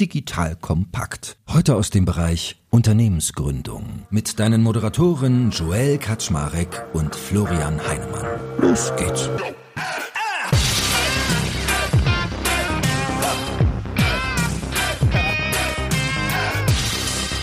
Digital Kompakt. Heute aus dem Bereich Unternehmensgründung. Mit deinen Moderatoren Joel Kaczmarek und Florian Heinemann. Los geht's.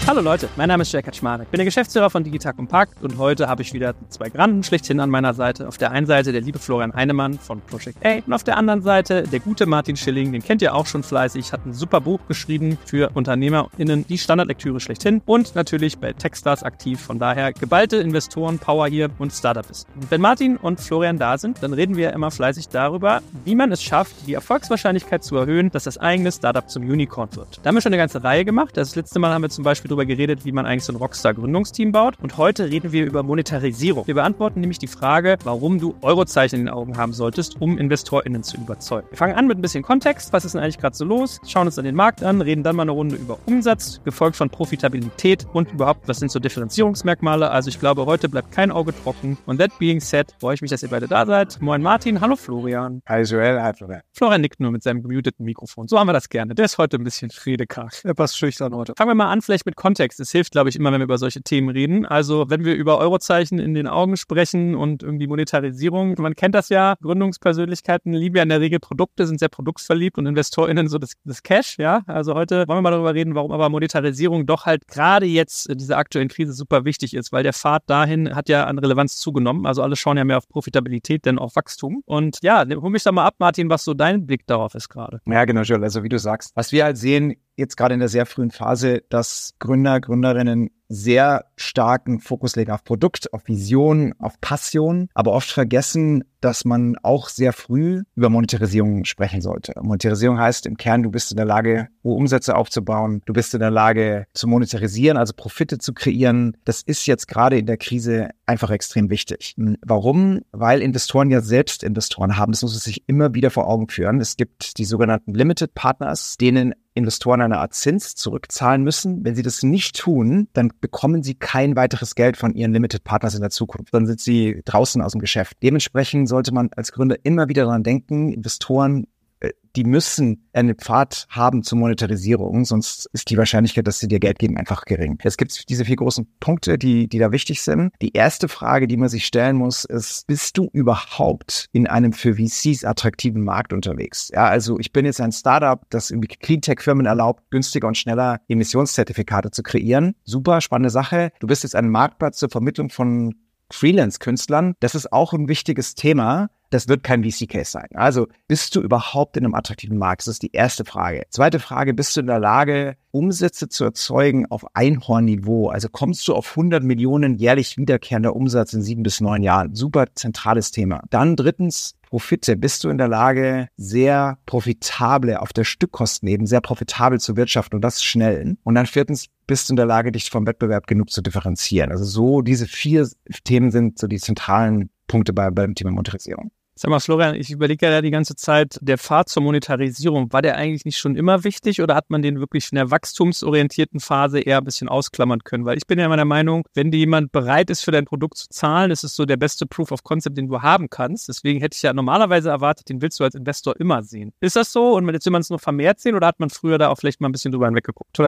Hallo Leute, mein Name ist Jörg Kaczmarek. Bin der Geschäftsführer von Digital Compact und heute habe ich wieder zwei Granden schlechthin an meiner Seite. Auf der einen Seite der liebe Florian Heinemann von Project A und auf der anderen Seite der gute Martin Schilling, den kennt ihr auch schon fleißig, hat ein super Buch geschrieben für UnternehmerInnen, die Standardlektüre schlechthin und natürlich bei Techstars aktiv. Von daher geballte Investoren, Power hier und Startup ist. Und wenn Martin und Florian da sind, dann reden wir immer fleißig darüber, wie man es schafft, die Erfolgswahrscheinlichkeit zu erhöhen, dass das eigene Startup zum Unicorn wird. Da haben wir schon eine ganze Reihe gemacht. Das letzte Mal haben wir zum Beispiel darüber geredet, wie man eigentlich so ein Rockstar-Gründungsteam baut. Und heute reden wir über Monetarisierung. Wir beantworten nämlich die Frage, warum du Eurozeichen in den Augen haben solltest, um InvestorInnen zu überzeugen. Wir fangen an mit ein bisschen Kontext. Was ist denn eigentlich gerade so los? Schauen uns dann den Markt an, reden dann mal eine Runde über Umsatz, gefolgt von Profitabilität und überhaupt, was sind so Differenzierungsmerkmale. Also ich glaube, heute bleibt kein Auge trocken. Und that being said, freue ich mich, dass ihr beide da seid. Moin Martin, hallo Florian. Hi Joel, hi Florian. Florian nickt nur mit seinem gemuteten Mikrofon. So haben wir das gerne. Der ist heute ein bisschen redekarg. Er passt schüchtern heute. Fangen wir mal an, vielleicht mit Kontext es hilft, glaube ich, immer, wenn wir über solche Themen reden. Also wenn wir über Eurozeichen in den Augen sprechen und irgendwie Monetarisierung, man kennt das ja, Gründungspersönlichkeiten lieben ja in der Regel Produkte, sind sehr produktsverliebt und InvestorInnen so das, das Cash, ja. Also heute wollen wir mal darüber reden, warum aber Monetarisierung doch halt gerade jetzt in dieser aktuellen Krise super wichtig ist, weil der Pfad dahin hat ja an Relevanz zugenommen. Also alle schauen ja mehr auf Profitabilität, denn auf Wachstum. Und ja, hol mich da mal ab, Martin, was so dein Blick darauf ist gerade. Ja, genau, Joel. Also wie du sagst, was wir halt sehen, jetzt gerade in der sehr frühen Phase, dass Gründer, Gründerinnen sehr starken Fokus legen auf Produkt, auf Vision, auf Passion, aber oft vergessen, dass man auch sehr früh über Monetarisierung sprechen sollte. Monetarisierung heißt im Kern, du bist in der Lage, hohe Umsätze aufzubauen, du bist in der Lage zu monetarisieren, also Profite zu kreieren. Das ist jetzt gerade in der Krise einfach extrem wichtig. Warum? Weil Investoren ja selbst Investoren haben. Das muss man sich immer wieder vor Augen führen. Es gibt die sogenannten Limited Partners, denen Investoren eine Art Zins zurückzahlen müssen. Wenn sie das nicht tun, dann bekommen sie kein weiteres Geld von ihren Limited Partners in der Zukunft. Dann sind sie draußen aus dem Geschäft. Dementsprechend sollte man als Gründer immer wieder daran denken, Investoren die müssen einen Pfad haben zur Monetarisierung, sonst ist die Wahrscheinlichkeit, dass sie dir Geld geben, einfach gering. Es gibt diese vier großen Punkte, die, die da wichtig sind. Die erste Frage, die man sich stellen muss, ist, bist du überhaupt in einem für VCs attraktiven Markt unterwegs? Ja, also ich bin jetzt ein Startup, das irgendwie Cleantech-Firmen erlaubt, günstiger und schneller Emissionszertifikate zu kreieren. Super, spannende Sache. Du bist jetzt ein Marktplatz zur Vermittlung von Freelance-Künstlern. Das ist auch ein wichtiges Thema das wird kein VC-Case sein. Also bist du überhaupt in einem attraktiven Markt? Das ist die erste Frage. Zweite Frage, bist du in der Lage, Umsätze zu erzeugen auf Einhornniveau? Also kommst du auf 100 Millionen jährlich wiederkehrender Umsatz in sieben bis neun Jahren? Super zentrales Thema. Dann drittens, Profite. Bist du in der Lage, sehr profitable auf der Stückkosten eben, sehr profitabel zu wirtschaften und das schnell? Und dann viertens, bist du in der Lage, dich vom Wettbewerb genug zu differenzieren? Also so diese vier Themen sind so die zentralen Punkte bei, beim Thema Monetarisierung. Sag mal, Florian, ich überlege ja die ganze Zeit, der Pfad zur Monetarisierung, war der eigentlich nicht schon immer wichtig oder hat man den wirklich in der wachstumsorientierten Phase eher ein bisschen ausklammern können? Weil ich bin ja immer der Meinung, wenn dir jemand bereit ist, für dein Produkt zu zahlen, ist es so der beste Proof of Concept, den du haben kannst. Deswegen hätte ich ja normalerweise erwartet, den willst du als Investor immer sehen. Ist das so? Und jetzt will man es noch vermehrt sehen oder hat man früher da auch vielleicht mal ein bisschen drüber hinweggeguckt? Oder?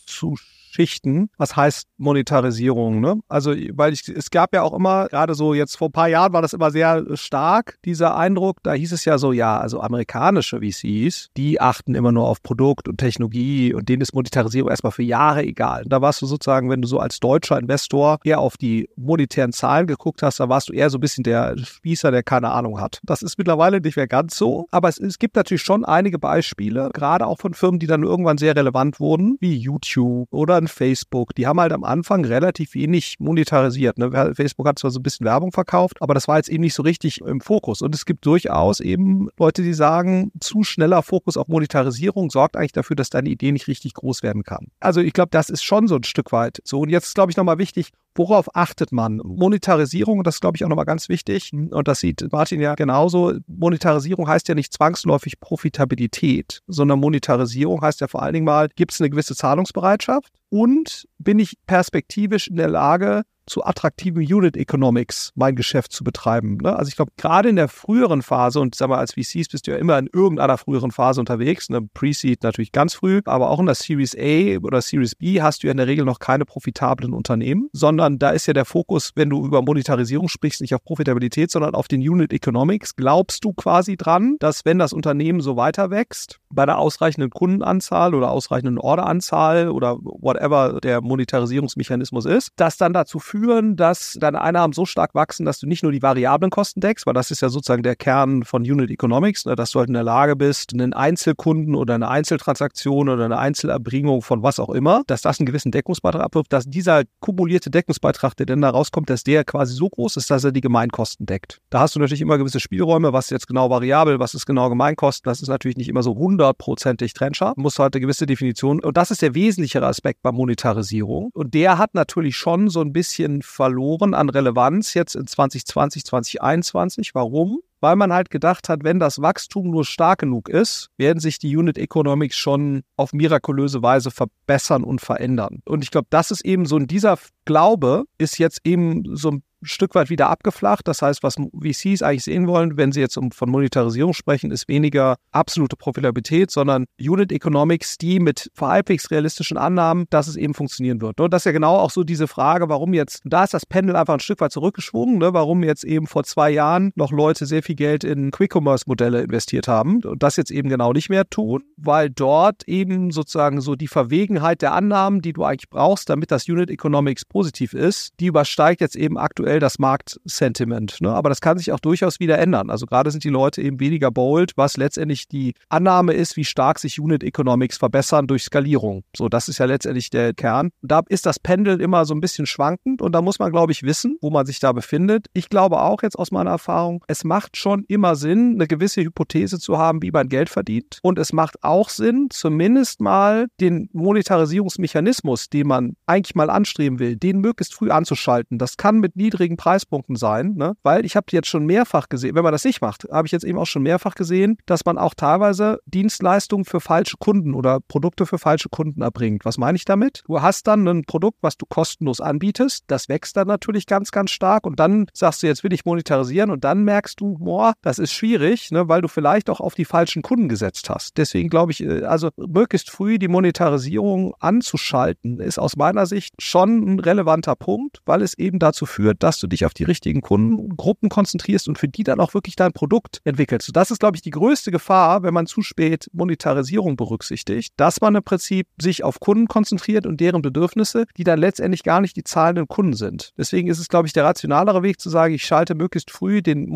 abzuschließen Schichten. Was heißt Monetarisierung? Ne? Also, weil ich, es gab ja auch immer, gerade so jetzt vor ein paar Jahren war das immer sehr stark, dieser Eindruck. Da hieß es ja so, ja, also amerikanische VCs, die achten immer nur auf Produkt und Technologie und denen ist Monetarisierung erstmal für Jahre egal. da warst du sozusagen, wenn du so als deutscher Investor eher auf die monetären Zahlen geguckt hast, da warst du eher so ein bisschen der Spießer, der keine Ahnung hat. Das ist mittlerweile nicht mehr ganz so, aber es, es gibt natürlich schon einige Beispiele, gerade auch von Firmen, die dann irgendwann sehr relevant wurden, wie YouTube oder an Facebook, die haben halt am Anfang relativ wenig monetarisiert. Ne? Facebook hat zwar so ein bisschen Werbung verkauft, aber das war jetzt eben nicht so richtig im Fokus. Und es gibt durchaus eben Leute, die sagen, zu schneller Fokus auf Monetarisierung sorgt eigentlich dafür, dass deine Idee nicht richtig groß werden kann. Also ich glaube, das ist schon so ein Stück weit so. Und jetzt ist, glaube ich, nochmal wichtig, Worauf achtet man? Monetarisierung, das ist, glaube ich, auch nochmal ganz wichtig. Und das sieht Martin ja genauso. Monetarisierung heißt ja nicht zwangsläufig Profitabilität, sondern Monetarisierung heißt ja vor allen Dingen mal, gibt es eine gewisse Zahlungsbereitschaft und bin ich perspektivisch in der Lage, zu attraktiven Unit Economics mein Geschäft zu betreiben. Ne? Also ich glaube, gerade in der früheren Phase, und sag mal, als VCs bist du ja immer in irgendeiner früheren Phase unterwegs, ne? Pre-Seed natürlich ganz früh, aber auch in der Series A oder Series B hast du ja in der Regel noch keine profitablen Unternehmen, sondern da ist ja der Fokus, wenn du über Monetarisierung sprichst, nicht auf Profitabilität, sondern auf den Unit Economics. Glaubst du quasi dran, dass wenn das Unternehmen so weiter wächst, bei der ausreichenden Kundenanzahl oder ausreichenden Orderanzahl oder whatever der Monetarisierungsmechanismus ist, das dann dazu führen, dass deine Einnahmen so stark wachsen, dass du nicht nur die variablen Kosten deckst, weil das ist ja sozusagen der Kern von Unit Economics, ne, dass du halt in der Lage bist, einen Einzelkunden oder eine Einzeltransaktion oder eine Einzelerbringung von was auch immer, dass das einen gewissen Deckungsbeitrag abwirft, dass dieser kumulierte Deckungsbeitrag, der dann da rauskommt, dass der quasi so groß ist, dass er die Gemeinkosten deckt. Da hast du natürlich immer gewisse Spielräume, was ist jetzt genau variabel, was ist genau Gemeinkosten, das ist natürlich nicht immer so hundertprozentig trennscharf, muss halt eine gewisse Definition und das ist der wesentlichere Aspekt bei Monetarisierung und der hat natürlich schon so ein bisschen bisschen verloren an Relevanz jetzt in 2020, 2021. Warum? Weil man halt gedacht hat, wenn das Wachstum nur stark genug ist, werden sich die Unit Economics schon auf mirakulöse Weise verbessern und verändern. Und ich glaube, das ist eben so in dieser Glaube ist jetzt eben so ein Stück weit wieder abgeflacht. Das heißt, was VCs eigentlich sehen wollen, wenn sie jetzt von Monetarisierung sprechen, ist weniger absolute Profitabilität, sondern Unit Economics, die mit halbwegs realistischen Annahmen, dass es eben funktionieren wird. Und das ist ja genau auch so diese Frage, warum jetzt, da ist das Pendel einfach ein Stück weit zurückgeschwungen, ne, warum jetzt eben vor zwei Jahren noch Leute sehr viel Geld in Quick-Commerce-Modelle investiert haben und das jetzt eben genau nicht mehr tun, weil dort eben sozusagen so die Verwegenheit der Annahmen, die du eigentlich brauchst, damit das Unit Economics positiv ist, die übersteigt jetzt eben aktuell aktuell das Marktsentiment. Ne? Aber das kann sich auch durchaus wieder ändern. Also gerade sind die Leute eben weniger bold, was letztendlich die Annahme ist, wie stark sich Unit Economics verbessern durch Skalierung. So, das ist ja letztendlich der Kern. Da ist das Pendel immer so ein bisschen schwankend und da muss man, glaube ich, wissen, wo man sich da befindet. Ich glaube auch jetzt aus meiner Erfahrung, es macht schon immer Sinn, eine gewisse Hypothese zu haben, wie man Geld verdient. Und es macht auch Sinn, zumindest mal den Monetarisierungsmechanismus, den man eigentlich mal anstreben will, den möglichst früh anzuschalten. Das kann mit niedrigen Preispunkten sein, ne? weil ich habe jetzt schon mehrfach gesehen, wenn man das nicht macht, habe ich jetzt eben auch schon mehrfach gesehen, dass man auch teilweise Dienstleistungen für falsche Kunden oder Produkte für falsche Kunden erbringt. Was meine ich damit? Du hast dann ein Produkt, was du kostenlos anbietest, das wächst dann natürlich ganz, ganz stark und dann sagst du, jetzt will ich monetarisieren und dann merkst du, boah, das ist schwierig, ne? weil du vielleicht auch auf die falschen Kunden gesetzt hast. Deswegen glaube ich, äh, also möglichst früh die Monetarisierung anzuschalten, ist aus meiner Sicht schon ein relevanter Punkt, weil es eben dazu führt, dass du dich auf die richtigen Kundengruppen konzentrierst und für die dann auch wirklich dein Produkt entwickelst. Das ist, glaube ich, die größte Gefahr, wenn man zu spät Monetarisierung berücksichtigt, dass man im Prinzip sich auf Kunden konzentriert und deren Bedürfnisse, die dann letztendlich gar nicht die zahlenden Kunden sind. Deswegen ist es, glaube ich, der rationalere Weg zu sagen, ich schalte möglichst früh den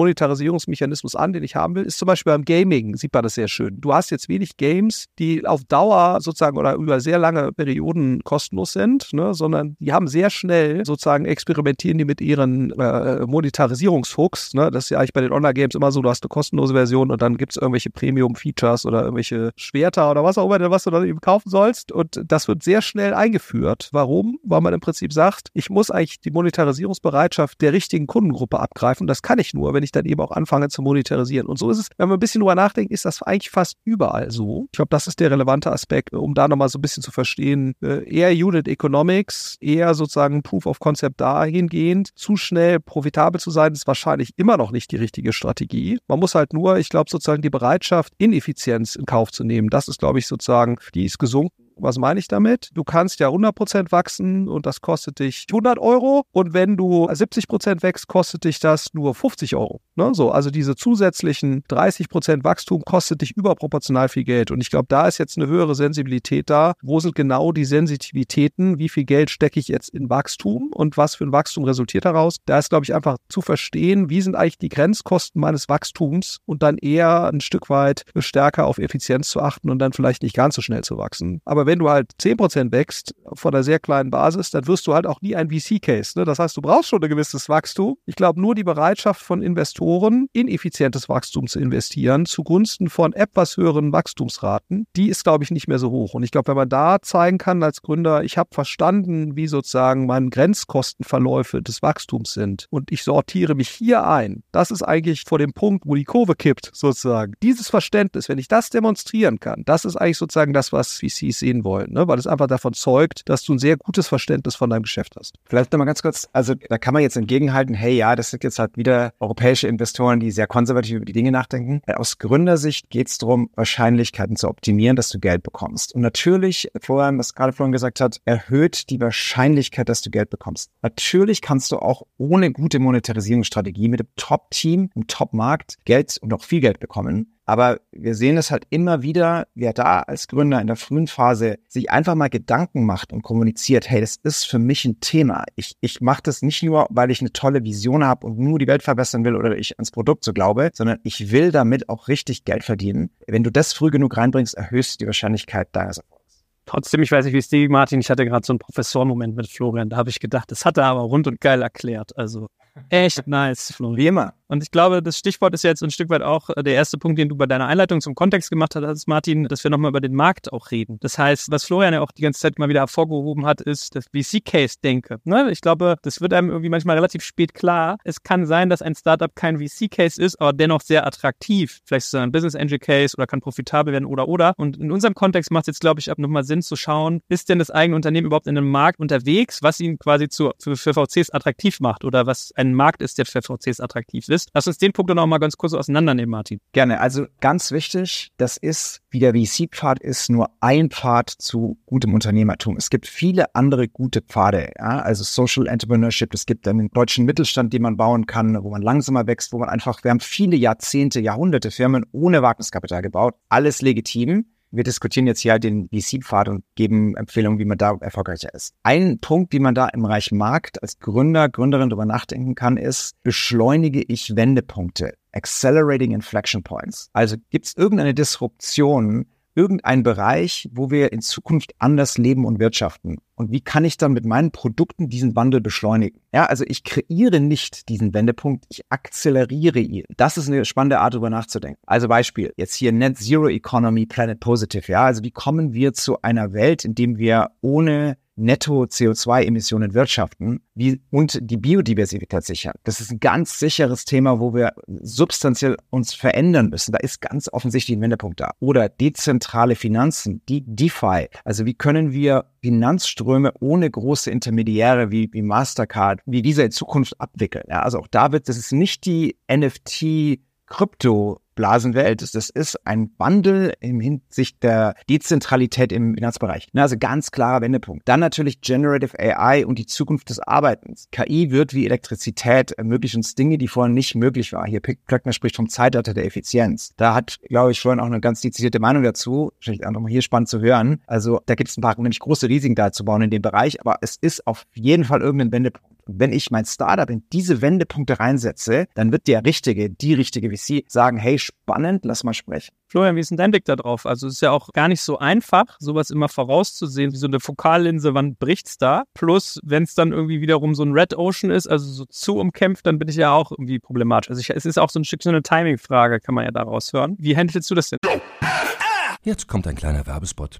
Monetarisierungsmechanismus an, den ich haben will, ist zum Beispiel beim Gaming, sieht man das sehr schön. Du hast jetzt wenig Games, die auf Dauer sozusagen oder über sehr lange Perioden kostenlos sind, ne, sondern die haben sehr schnell sozusagen experimentieren die mit ihren äh, Monetarisierungsfuchs. Ne? Das ist ja eigentlich bei den Online-Games immer so, du hast eine kostenlose Version und dann gibt es irgendwelche Premium-Features oder irgendwelche Schwerter oder was auch immer, was du dann eben kaufen sollst. Und das wird sehr schnell eingeführt. Warum? Weil man im Prinzip sagt, ich muss eigentlich die Monetarisierungsbereitschaft der richtigen Kundengruppe abgreifen. Das kann ich nur, wenn ich dann eben auch anfange, anfange zu monetarisieren. Und so ist es, wenn man ein bisschen drüber nachdenkt, ist das eigentlich fast überall so. Ich glaube, das ist der relevante Aspekt, um da nochmal so ein bisschen zu verstehen. Äh, eher Unit Economics, eher sozusagen Proof of Concept dahingehend. Zu schnell profitabel zu sein, ist wahrscheinlich immer noch nicht die richtige Strategie. Man muss halt nur, ich glaube, sozusagen die Bereitschaft, Ineffizienz in Kauf zu nehmen. Das ist, glaube ich, sozusagen, die ist gesunken was meine ich damit? Du kannst ja 100% wachsen und das kostet dich 100 Euro. Und wenn du 70% wächst, kostet dich das nur 50 Euro. Ne? So, also diese zusätzlichen 30% Wachstum kostet dich überproportional viel Geld. Und ich glaube, da ist jetzt eine höhere Sensibilität da. Wo sind genau die Sensitivitäten? Wie viel Geld stecke ich jetzt in Wachstum und was für ein Wachstum resultiert daraus? Da ist, glaube ich, einfach zu verstehen, wie sind eigentlich die Grenzkosten meines Wachstums und dann eher ein Stück weit stärker auf Effizienz zu achten und dann vielleicht nicht ganz so schnell zu wachsen. Aber wenn du halt 10% wächst von einer sehr kleinen Basis, dann wirst du halt auch nie ein VC-Case. Ne? Das heißt, du brauchst schon ein gewisses Wachstum. Ich glaube, nur die Bereitschaft von Investoren, in effizientes Wachstum zu investieren, zugunsten von etwas höheren Wachstumsraten, die ist, glaube ich, nicht mehr so hoch. Und ich glaube, wenn man da zeigen kann als Gründer, ich habe verstanden, wie sozusagen meine Grenzkostenverläufe des Wachstums sind und ich sortiere mich hier ein, das ist eigentlich vor dem Punkt, wo die Kurve kippt, sozusagen. Dieses Verständnis, wenn ich das demonstrieren kann, das ist eigentlich sozusagen das, was VCs sehen sehen wollen, ne? weil es einfach davon zeugt, dass du ein sehr gutes Verständnis von deinem Geschäft hast. Vielleicht nochmal ganz kurz, also da kann man jetzt entgegenhalten, hey ja, das sind jetzt halt wieder europäische Investoren, die sehr konservativ über die Dinge nachdenken. Äh, aus Gründersicht geht es darum, Wahrscheinlichkeiten zu optimieren, dass du Geld bekommst. Und natürlich, Florian, was gerade Florian gesagt hat, erhöht die Wahrscheinlichkeit, dass du Geld bekommst. Natürlich kannst du auch ohne gute Monetarisierungsstrategie mit dem Top-Team, im Top-Markt Geld und auch viel Geld bekommen. Aber wir sehen es halt immer wieder, wer da als Gründer in der frühen Phase sich einfach mal Gedanken macht und kommuniziert, hey, das ist für mich ein Thema. Ich, ich mache das nicht nur, weil ich eine tolle Vision habe und nur die Welt verbessern will oder ich ans Produkt so glaube, sondern ich will damit auch richtig Geld verdienen. Wenn du das früh genug reinbringst, erhöhst du die Wahrscheinlichkeit deines Erfolgs. Trotzdem, ich weiß nicht, wie es dir, Martin, ich hatte gerade so einen Professormoment mit Florian, da habe ich gedacht, das hat er aber rund und geil erklärt. Also echt nice, Florian. Wie immer. Und ich glaube, das Stichwort ist jetzt ein Stück weit auch äh, der erste Punkt, den du bei deiner Einleitung zum Kontext gemacht hast, Martin, dass wir nochmal über den Markt auch reden. Das heißt, was Florian ja auch die ganze Zeit mal wieder hervorgehoben hat, ist das VC-Case-Denke. Ne? Ich glaube, das wird einem irgendwie manchmal relativ spät klar. Es kann sein, dass ein Startup kein VC-Case ist, aber dennoch sehr attraktiv. Vielleicht ist es ein Business Angel Case oder kann profitabel werden oder oder. Und in unserem Kontext macht es jetzt, glaube ich, ab nochmal Sinn zu schauen, ist denn das eigene Unternehmen überhaupt in einem Markt unterwegs, was ihn quasi zu, für, für VCs attraktiv macht oder was ein Markt ist, der für VCs attraktiv ist. Lass uns den Punkt noch mal ganz kurz auseinandernehmen, Martin. Gerne. Also ganz wichtig, das ist, wie der VC-Pfad ist, nur ein Pfad zu gutem Unternehmertum. Es gibt viele andere gute Pfade, ja? also Social Entrepreneurship. Es gibt einen deutschen Mittelstand, den man bauen kann, wo man langsamer wächst, wo man einfach, wir haben viele Jahrzehnte, Jahrhunderte Firmen ohne Wagniskapital gebaut. Alles legitim wir diskutieren jetzt hier den VC-Pfad und geben Empfehlungen, wie man da erfolgreicher ist. Ein Punkt, wie man da im Bereich Markt als Gründer, Gründerin darüber nachdenken kann, ist, beschleunige ich Wendepunkte? Accelerating Inflection Points. Also gibt es irgendeine Disruption, irgendein Bereich, wo wir in Zukunft anders leben und wirtschaften? Und wie kann ich dann mit meinen Produkten diesen Wandel beschleunigen? Ja, also ich kreiere nicht diesen Wendepunkt, ich akzeleriere ihn. Das ist eine spannende Art, darüber nachzudenken. Also Beispiel, jetzt hier Net Zero Economy, Planet Positive. Ja, also wie kommen wir zu einer Welt, in dem wir ohne Netto-CO2-Emissionen wirtschaften wie, und die Biodiversität sichern. Das ist ein ganz sicheres Thema, wo wir substanziell uns verändern müssen. Da ist ganz offensichtlich ein Wendepunkt da. Oder dezentrale Finanzen, die DeFi. Also wie können wir Finanzströme ohne große Intermediäre wie, wie Mastercard, wie diese in Zukunft abwickeln? Ja, also auch da wird, das ist nicht die NFT Krypto Blasenwelt. Das ist ein Wandel im Hinsicht der Dezentralität im Finanzbereich. Also ganz klarer Wendepunkt. Dann natürlich Generative AI und die Zukunft des Arbeitens. KI wird wie Elektrizität ermöglichen uns Dinge, die vorher nicht möglich waren. Hier Klöckner spricht vom Zeitalter der Effizienz. Da hat, glaube ich, vorhin auch eine ganz dezidierte Meinung dazu. Vielleicht auch nochmal hier spannend zu hören. Also da gibt es ein paar nämlich große Risiken da zu bauen in dem Bereich, aber es ist auf jeden Fall irgendein Wendepunkt. Und wenn ich mein Startup in diese Wendepunkte reinsetze, dann wird der richtige, die richtige VC sagen, hey, spannend, lass mal sprechen. Florian, wie ist denn dein Blick da drauf? Also es ist ja auch gar nicht so einfach, sowas immer vorauszusehen, wie so eine Fokallinse, wann bricht's da? Plus, wenn es dann irgendwie wiederum so ein Red Ocean ist, also so zu umkämpft, dann bin ich ja auch irgendwie problematisch. Also ich, es ist auch so ein Stück so eine Timing-Frage, kann man ja daraus hören. Wie handelst du das denn? Jetzt kommt ein kleiner Werbespot.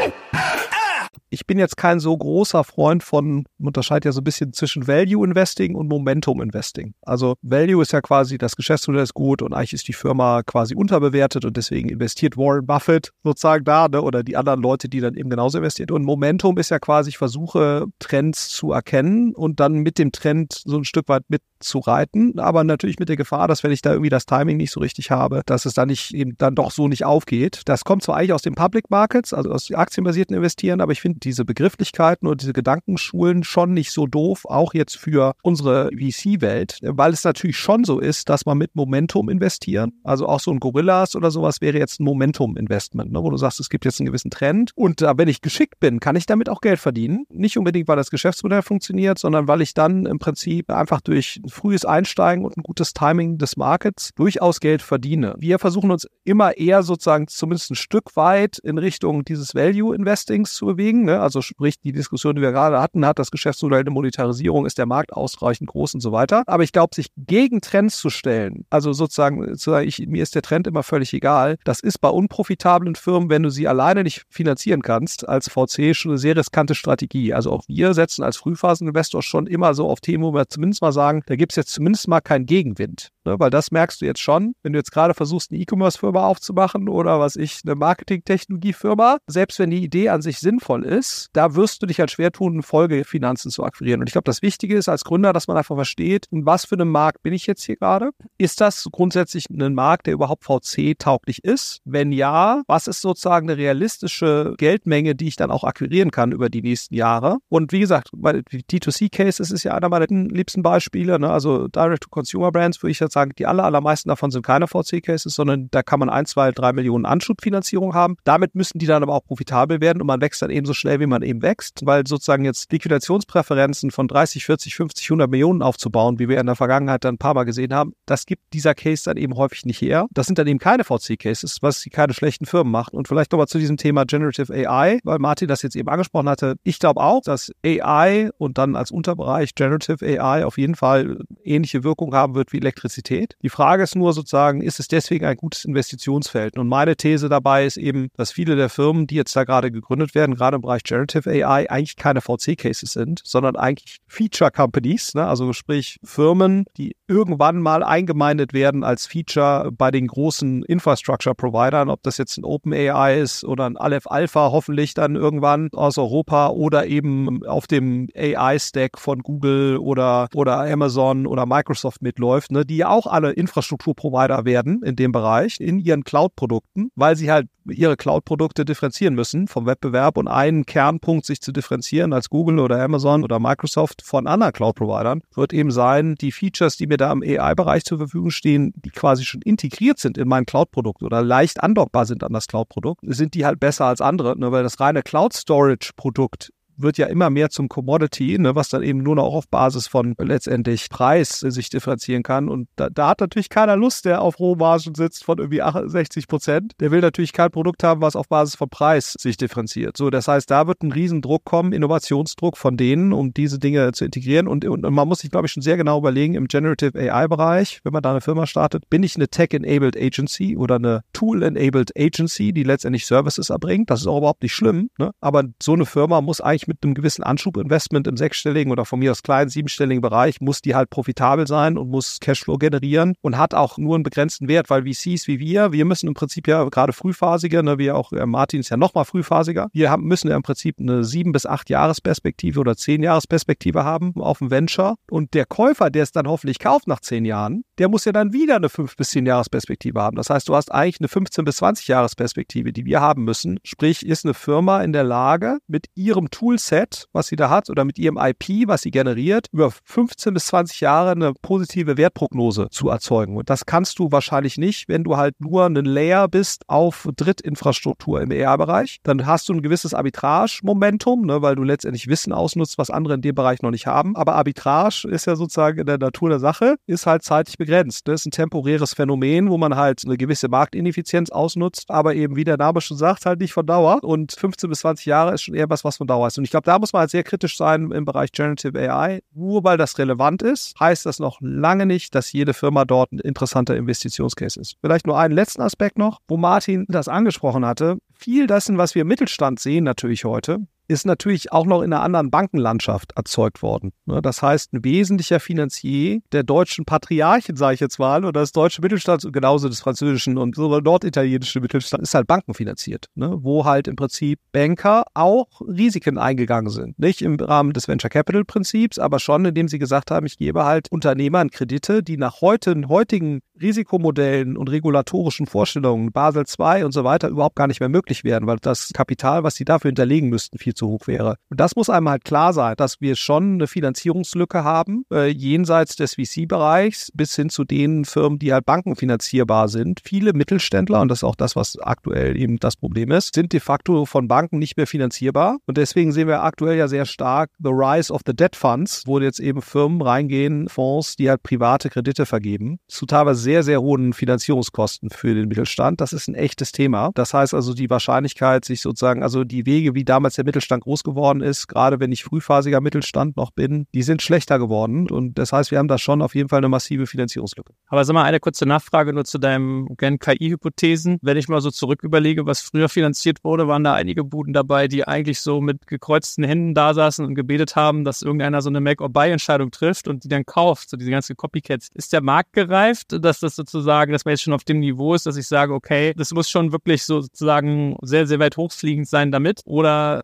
ich bin jetzt kein so großer Freund von, unterscheidet ja so ein bisschen zwischen Value Investing und Momentum Investing. Also Value ist ja quasi, das Geschäftsmodell ist gut und eigentlich ist die Firma quasi unterbewertet und deswegen investiert Warren Buffett sozusagen da, ne, oder die anderen Leute, die dann eben genauso investieren. Und Momentum ist ja quasi, ich versuche Trends zu erkennen und dann mit dem Trend so ein Stück weit mitzureiten, aber natürlich mit der Gefahr, dass wenn ich da irgendwie das Timing nicht so richtig habe, dass es dann nicht eben dann doch so nicht aufgeht. Das kommt zwar eigentlich aus den Public Markets, also aus aktienbasierten Investieren, aber ich finde diese Begrifflichkeiten und diese Gedankenschulen schon nicht so doof, auch jetzt für unsere VC-Welt, weil es natürlich schon so ist, dass man mit Momentum investieren, also auch so ein Gorillas oder sowas wäre jetzt ein Momentum-Investment, ne, wo du sagst, es gibt jetzt einen gewissen Trend und äh, wenn ich geschickt bin, kann ich damit auch Geld verdienen. Nicht unbedingt, weil das Geschäftsmodell funktioniert, sondern weil ich dann im Prinzip einfach durch ein frühes Einsteigen und ein gutes Timing des Markets durchaus Geld verdiene. Wir versuchen uns immer eher sozusagen zumindest ein Stück weit in Richtung dieses Value-Investings zu bewegen. Ne? Also sprich, die Diskussion, die wir gerade hatten, hat das Geschäftsmodell eine Monetarisierung, ist der Markt ausreichend groß und so weiter. Aber ich glaube, sich gegen Trends zu stellen, also sozusagen zu sagen, ich, mir ist der Trend immer völlig egal, das ist bei unprofitablen Firmen, wenn du sie alleine nicht finanzieren kannst, als VC schon eine sehr riskante Strategie. Also auch wir setzen als Frühphaseninvestor schon immer so auf Themen, wo wir zumindest mal sagen, da gibt es jetzt zumindest mal keinen Gegenwind. Ne, weil das merkst du jetzt schon, wenn du jetzt gerade versuchst, eine E-Commerce-Firma aufzumachen oder was ich, eine Marketing-Technologie-Firma, selbst wenn die Idee an sich sinnvoll ist, da wirst du dich halt schwer tun, Folgefinanzen zu akquirieren. Und ich glaube, das Wichtige ist als Gründer, dass man einfach versteht, in was für einem Markt bin ich jetzt hier gerade? Ist das grundsätzlich ein Markt, der überhaupt VC-tauglich ist? Wenn ja, was ist sozusagen eine realistische Geldmenge, die ich dann auch akquirieren kann über die nächsten Jahre? Und wie gesagt, bei D2C-Cases ist ja einer meiner liebsten Beispiele, ne? also Direct-to-Consumer-Brands, würde ich jetzt sagen, die aller, allermeisten davon sind keine VC-Cases, sondern da kann man ein, zwei, drei Millionen Anschubfinanzierung haben. Damit müssen die dann aber auch profitabel werden und man wächst dann eben so schnell, wie man eben wächst, weil sozusagen jetzt Liquidationspräferenzen von 30, 40, 50, 100 Millionen aufzubauen, wie wir in der Vergangenheit dann ein paar Mal gesehen haben, das gibt dieser Case dann eben häufig nicht her. Das sind dann eben keine VC-Cases, was sie keine schlechten Firmen machen. Und vielleicht nochmal zu diesem Thema Generative AI, weil Martin das jetzt eben angesprochen hatte. Ich glaube auch, dass AI und dann als Unterbereich Generative AI auf jeden Fall ähnliche Wirkung haben wird wie Elektrizität Komplexität. Die Frage ist nur sozusagen, ist es deswegen ein gutes Investitionsfeld? Und meine These dabei ist eben, dass viele der Firmen, die jetzt da gerade gegründet werden, gerade im Bereich Generative AI, eigentlich keine VC-Cases sind, sondern eigentlich Feature Companies, ne? also sprich Firmen, die irgendwann mal eingemeindet werden als Feature bei den großen Infrastructure-Providern, ob das jetzt ein OpenAI ist oder ein Aleph Alpha hoffentlich dann irgendwann aus Europa oder eben auf dem AI-Stack von Google oder, oder Amazon oder Microsoft mitläuft, ne? die ja auch alle Infrastrukturprovider werden in dem Bereich, in ihren Cloud-Produkten, weil sie halt ihre Cloud-Produkte differenzieren müssen vom Wettbewerb und einen Kernpunkt sich zu differenzieren als Google oder Amazon oder Microsoft von anderen Cloud-Providern wird eben sein, die Features, die mir da im AI-Bereich zur Verfügung stehen, die quasi schon integriert sind in mein Cloud-Produkt oder leicht andockbar sind an das Cloud-Produkt, sind die halt besser als andere, ne, weil das reine Cloud-Storage-Produkt wird ja immer mehr zum Commodity, ne, was dann eben nur noch auf Basis von letztendlich Preis äh, sich differenzieren kann. Und da, da hat natürlich keiner Lust, der auf Rohmargen sitzt von irgendwie 60 Prozent. Der will natürlich kein Produkt haben, was auf Basis von Preis sich differenziert. So, das heißt, da wird ein Riesendruck kommen, Innovationsdruck von denen, um diese Dinge zu integrieren. Und, und, und man muss sich, glaube ich, schon sehr genau überlegen, im Generative AI-Bereich, wenn man da eine Firma startet, bin ich eine Tech-Enabled Agency oder eine Tool-Enabled Agency, die letztendlich Services erbringt. Das ist auch überhaupt nicht schlimm. Ne? Aber so eine Firma muss eigentlich eigentlich mit einem gewissen Anschubinvestment im sechsstelligen oder von mir aus kleinen siebenstelligen Bereich, muss die halt profitabel sein und muss Cashflow generieren und hat auch nur einen begrenzten Wert, weil VCs wie wir, wir müssen im Prinzip ja gerade frühphasiger, ne, wie auch äh, Martin ist ja noch mal frühphasiger, wir haben, müssen ja im Prinzip eine sieben bis acht Jahresperspektive oder zehn Jahresperspektive haben auf dem Venture und der Käufer, der es dann hoffentlich kauft nach zehn Jahren, der muss ja dann wieder eine fünf bis zehn Jahresperspektive haben. Das heißt, du hast eigentlich eine 15 bis 20 Jahresperspektive, die wir haben müssen. Sprich, ist eine Firma in der Lage, mit ihrem Toolset, was sie da hat, oder mit ihrem IP, was sie generiert, über 15 bis 20 Jahre eine positive Wertprognose zu erzeugen. Und das kannst du wahrscheinlich nicht, wenn du halt nur ein Layer bist auf Drittinfrastruktur im ER-Bereich. Dann hast du ein gewisses Arbitrage-Momentum, ne, weil du letztendlich Wissen ausnutzt, was andere in dem Bereich noch nicht haben. Aber Arbitrage ist ja sozusagen in der Natur der Sache, ist halt zeitlich begrenzt. Das ist ein temporäres Phänomen, wo man halt eine gewisse Marktineffizienz ausnutzt, aber eben, wie der Name schon sagt, halt nicht von Dauer. Und 15 bis 20 Jahre ist schon eher was, was von Dauer ist. Und ich glaube, da muss man halt sehr kritisch sein im Bereich Generative AI. Nur weil das relevant ist, heißt das noch lange nicht, dass jede Firma dort ein interessanter Investitionscase ist. Vielleicht nur einen letzten Aspekt noch, wo Martin das angesprochen hatte. Viel dessen, was wir im Mittelstand sehen natürlich heute, ist natürlich auch noch in einer anderen Bankenlandschaft erzeugt worden. Ne, das heißt, ein wesentlicher Finanzier der deutschen Patriarchen, sage ich jetzt mal, oder das deutsche Mittelstand, genauso des französischen und norditalienischen Mittelstand, ist halt bankenfinanziert, ne? wo halt im Prinzip Banker auch Risiken eingegangen sind. Nicht im Rahmen des Venture Capital Prinzips, aber schon, indem sie gesagt haben, ich gebe halt Unternehmern Kredite, die nach heute, heutigen Risikomodellen und regulatorischen Vorstellungen, Basel II und so weiter, überhaupt gar nicht mehr möglich wären, weil das Kapital, was sie dafür hinterlegen müssten, viel zu hoch wäre. Und das muss einem halt klar sein, dass wir schon eine Finanzierungslücke haben, äh, jenseits des VC-Bereichs bis hin zu den Firmen, die halt bankenfinanzierbar sind. Viele Mittelständler, und das ist auch das, was aktuell eben das Problem ist, sind de facto von Banken nicht mehr finanzierbar. Und deswegen sehen wir aktuell ja sehr stark the rise of the debt funds, wo jetzt eben Firmen reingehen, Fonds, die halt private Kredite vergeben, zu teilweise sehr, sehr hohen Finanzierungskosten für den Mittelstand. Das ist ein echtes Thema. Das heißt also, die Wahrscheinlichkeit, sich sozusagen, also die Wege, wie damals der Mittelstand Mittelstand groß geworden ist, gerade wenn ich frühphasiger Mittelstand noch bin, die sind schlechter geworden. Und das heißt, wir haben da schon auf jeden Fall eine massive Finanzierungslücke. Aber sag mal, eine kurze Nachfrage nur zu deinem KI-Hypothesen. Wenn ich mal so zurück überlege, was früher finanziert wurde, waren da einige Buden dabei, die eigentlich so mit gekreuzten Händen da saßen und gebetet haben, dass irgendeiner so eine Make-or-Buy-Entscheidung trifft und die dann kauft, so diese ganzen Copycats. Ist der Markt gereift, dass das sozusagen, dass man jetzt schon auf dem Niveau ist, dass ich sage, okay, das muss schon wirklich sozusagen sehr, sehr weit hochfliegend sein damit? Oder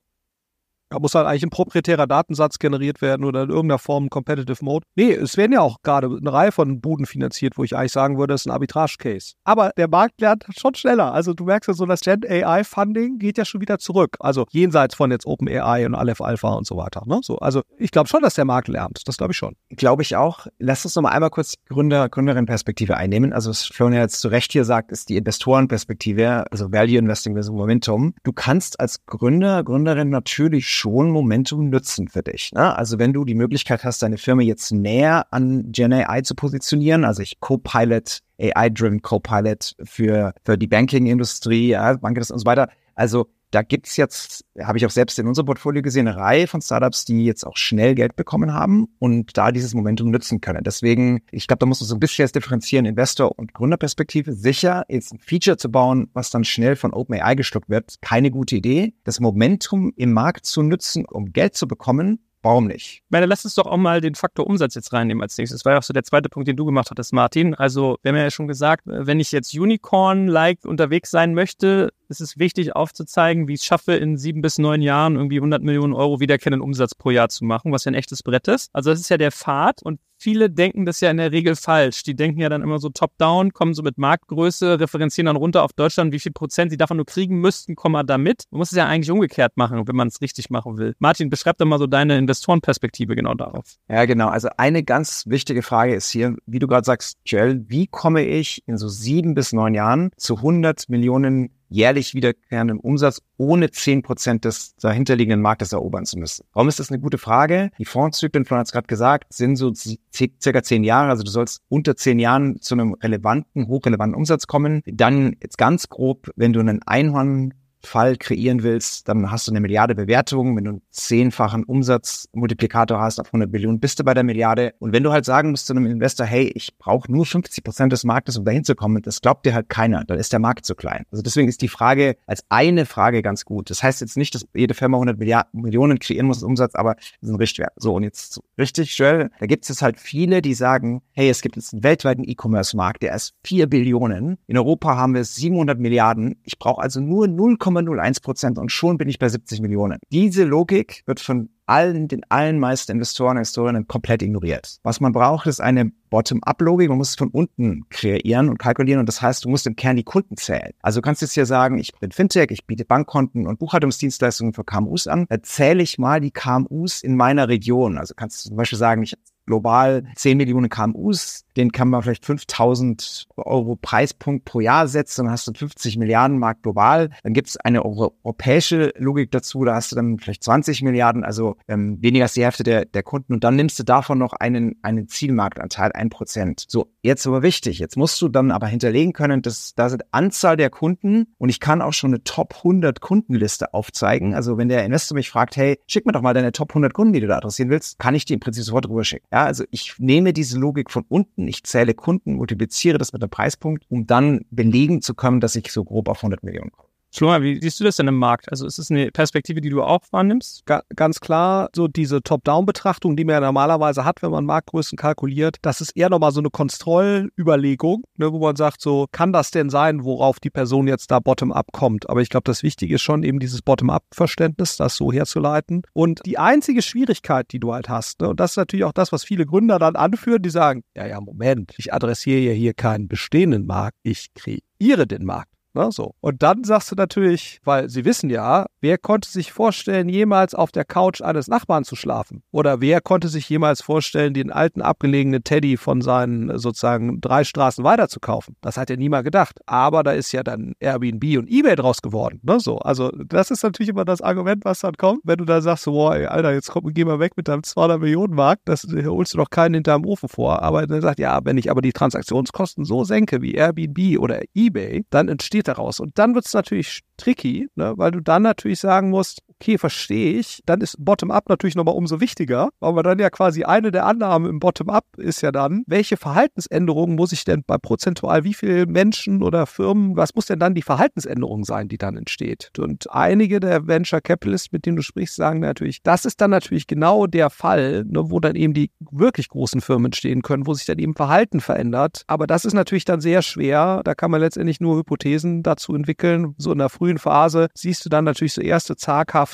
da muss halt eigentlich ein proprietärer Datensatz generiert werden oder in irgendeiner Form ein Competitive Mode. Nee, es werden ja auch gerade eine Reihe von Buden finanziert, wo ich eigentlich sagen würde, das ist ein Arbitrage-Case. Aber der Markt lernt schon schneller. Also du merkst ja so, das Gen AI-Funding geht ja schon wieder zurück. Also jenseits von jetzt OpenAI und Aleph Alpha und so weiter. Ne? So, also ich glaube schon, dass der Markt lernt. Das glaube ich schon. Glaube ich auch. Lass uns noch mal einmal kurz Gründer, Gründerin-Perspektive einnehmen. Also was Florian jetzt zu Recht hier sagt, ist die Investorenperspektive, also Value Investing versus Momentum. Du kannst als Gründer, Gründerin natürlich schon Momentum nutzen für dich. Ne? Also wenn du die Möglichkeit hast, deine Firma jetzt näher an Gen AI zu positionieren, also ich Copilot, AI-driven Copilot für, für die Banking-Industrie, ja, Banken und so weiter. Also da gibt's jetzt, habe ich auch selbst in unserem Portfolio gesehen, eine Reihe von Startups, die jetzt auch schnell Geld bekommen haben und da dieses Momentum nutzen können. Deswegen, ich glaube, da muss man so ein bisschen jetzt differenzieren, Investor- und Gründerperspektive. Sicher, jetzt ein Feature zu bauen, was dann schnell von OpenAI geschluckt wird, keine gute Idee. Das Momentum im Markt zu nutzen, um Geld zu bekommen, Warum nicht? Ich meine, lass uns doch auch mal den Faktor Umsatz jetzt reinnehmen als nächstes. Das war ja auch so der zweite Punkt, den du gemacht hattest, Martin. Also, wir haben ja schon gesagt, wenn ich jetzt Unicorn-like unterwegs sein möchte, ist es wichtig aufzuzeigen, wie ich es schaffe, in sieben bis neun Jahren irgendwie 100 Millionen Euro wiederkehrenden Umsatz pro Jahr zu machen, was ja ein echtes Brett ist. Also das ist ja der Pfad und viele denken das ja in der Regel falsch. Die denken ja dann immer so top-down, kommen so mit Marktgröße, referenzieren dann runter auf Deutschland, wie viel Prozent sie davon nur kriegen müssten, kommen mal damit. Man muss es ja eigentlich umgekehrt machen, wenn man es richtig machen will. Martin, beschreib doch mal so deine Investorenperspektive genau darauf. Ja, genau. Also eine ganz wichtige Frage ist hier, wie du gerade sagst, Joel, wie komme ich in so sieben bis neun Jahren zu 100 Millionen jährlich wiederkehrenden Umsatz ohne zehn Prozent des dahinterliegenden Marktes erobern zu müssen. Warum ist das eine gute Frage? Die Fondszyklen, von hat es gerade gesagt, sind so circa zehn Jahre. Also du sollst unter zehn Jahren zu einem relevanten, hochrelevanten Umsatz kommen. Dann jetzt ganz grob, wenn du einen Einhorn Fall kreieren willst, dann hast du eine Milliarde Bewertungen. Wenn du einen zehnfachen Umsatzmultiplikator hast auf 100 Millionen, bist du bei der Milliarde. Und wenn du halt sagen musst zu einem Investor, hey, ich brauche nur 50 Prozent des Marktes, um dahin zu kommen, das glaubt dir halt keiner. Dann ist der Markt zu klein. Also deswegen ist die Frage als eine Frage ganz gut. Das heißt jetzt nicht, dass jede Firma 100 Milliarden, Millionen kreieren muss Umsatz, aber das ist ein Richtwert. So, und jetzt richtig, Joel, da gibt es jetzt halt viele, die sagen, hey, es gibt jetzt einen weltweiten E-Commerce-Markt, der ist 4 Billionen. In Europa haben wir 700 Milliarden. Ich brauche also nur 0,01 Prozent und schon bin ich bei 70 Millionen. Diese Logik wird von allen, den allen meisten Investoren und Investorinnen komplett ignoriert. Was man braucht, ist eine Bottom-up-Logik. Man muss es von unten kreieren und kalkulieren. Und das heißt, du musst im Kern die Kunden zählen. Also du kannst jetzt hier sagen, ich bin Fintech, ich biete Bankkonten und Buchhaltungsdienstleistungen für KMUs an. Da zähle ich mal die KMUs in meiner Region. Also kannst du zum Beispiel sagen, ich global 10 Millionen KMUs, den kann man vielleicht 5000 Euro Preispunkt pro Jahr setzen, dann hast du 50 Milliarden Markt global. Dann gibt es eine europäische Logik dazu, da hast du dann vielleicht 20 Milliarden, also ähm, weniger als die Hälfte der, der Kunden und dann nimmst du davon noch einen, einen Zielmarktanteil, ein Prozent. So, jetzt aber wichtig, jetzt musst du dann aber hinterlegen können, dass da sind Anzahl der Kunden und ich kann auch schon eine Top 100 Kundenliste aufzeigen. Also wenn der Investor mich fragt, hey, schick mir doch mal deine Top 100 Kunden, die du da adressieren willst, kann ich die im Prinzip sofort rüber schicken. Ja, also ich nehme diese Logik von unten, ich zähle Kunden, multipliziere das mit einem Preispunkt, um dann belegen zu können, dass ich so grob auf 100 Millionen komme. Florian, wie siehst du das denn im Markt? Also ist es eine Perspektive, die du auch wahrnimmst? Ga ganz klar, so diese Top-Down-Betrachtung, die man ja normalerweise hat, wenn man Marktgrößen kalkuliert, das ist eher nochmal so eine Kontrollüberlegung, ne, wo man sagt, so, kann das denn sein, worauf die Person jetzt da bottom-up kommt? Aber ich glaube, das Wichtige ist schon eben dieses Bottom-up-Verständnis, das so herzuleiten. Und die einzige Schwierigkeit, die du halt hast, ne, und das ist natürlich auch das, was viele Gründer dann anführen, die sagen, ja, ja, Moment, ich adressiere ja hier keinen bestehenden Markt, ich kreiere den Markt. Ne, so. Und dann sagst du natürlich, weil sie wissen ja, wer konnte sich vorstellen, jemals auf der Couch eines Nachbarn zu schlafen? Oder wer konnte sich jemals vorstellen, den alten abgelegenen Teddy von seinen sozusagen drei Straßen weiter zu kaufen? Das hat ja niemand gedacht. Aber da ist ja dann Airbnb und Ebay draus geworden. Ne, so. Also das ist natürlich immer das Argument, was dann kommt, wenn du da sagst, boah, ey, Alter, jetzt komm, geh mal weg mit deinem 200 Millionen Markt, das holst du doch keinen hinter dem Ofen vor. Aber dann sagt, ja, wenn ich aber die Transaktionskosten so senke wie Airbnb oder Ebay, dann entsteht daraus. Und dann wird es natürlich tricky, ne, weil du dann natürlich sagen musst, okay, verstehe ich, dann ist Bottom-up natürlich nochmal umso wichtiger, weil man dann ja quasi eine der Annahmen im Bottom-up ist ja dann, welche Verhaltensänderungen muss ich denn bei prozentual wie viele Menschen oder Firmen, was muss denn dann die Verhaltensänderung sein, die dann entsteht? Und einige der Venture Capitalists, mit denen du sprichst, sagen natürlich, das ist dann natürlich genau der Fall, ne, wo dann eben die wirklich großen Firmen entstehen können, wo sich dann eben Verhalten verändert. Aber das ist natürlich dann sehr schwer. Da kann man letztendlich nur Hypothesen dazu entwickeln. So in der frühen Phase siehst du dann natürlich so erste zaghafte